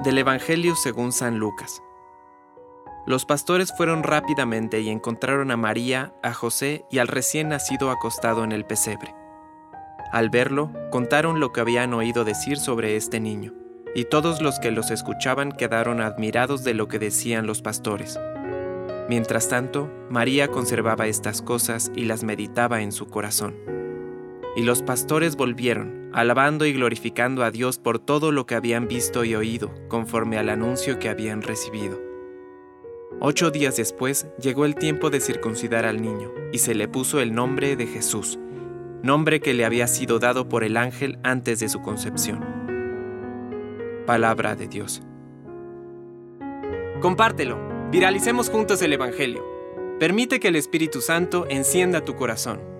Del Evangelio según San Lucas. Los pastores fueron rápidamente y encontraron a María, a José y al recién nacido acostado en el pesebre. Al verlo, contaron lo que habían oído decir sobre este niño, y todos los que los escuchaban quedaron admirados de lo que decían los pastores. Mientras tanto, María conservaba estas cosas y las meditaba en su corazón. Y los pastores volvieron, alabando y glorificando a Dios por todo lo que habían visto y oído, conforme al anuncio que habían recibido. Ocho días después llegó el tiempo de circuncidar al niño, y se le puso el nombre de Jesús, nombre que le había sido dado por el ángel antes de su concepción. Palabra de Dios. Compártelo, viralicemos juntos el Evangelio. Permite que el Espíritu Santo encienda tu corazón.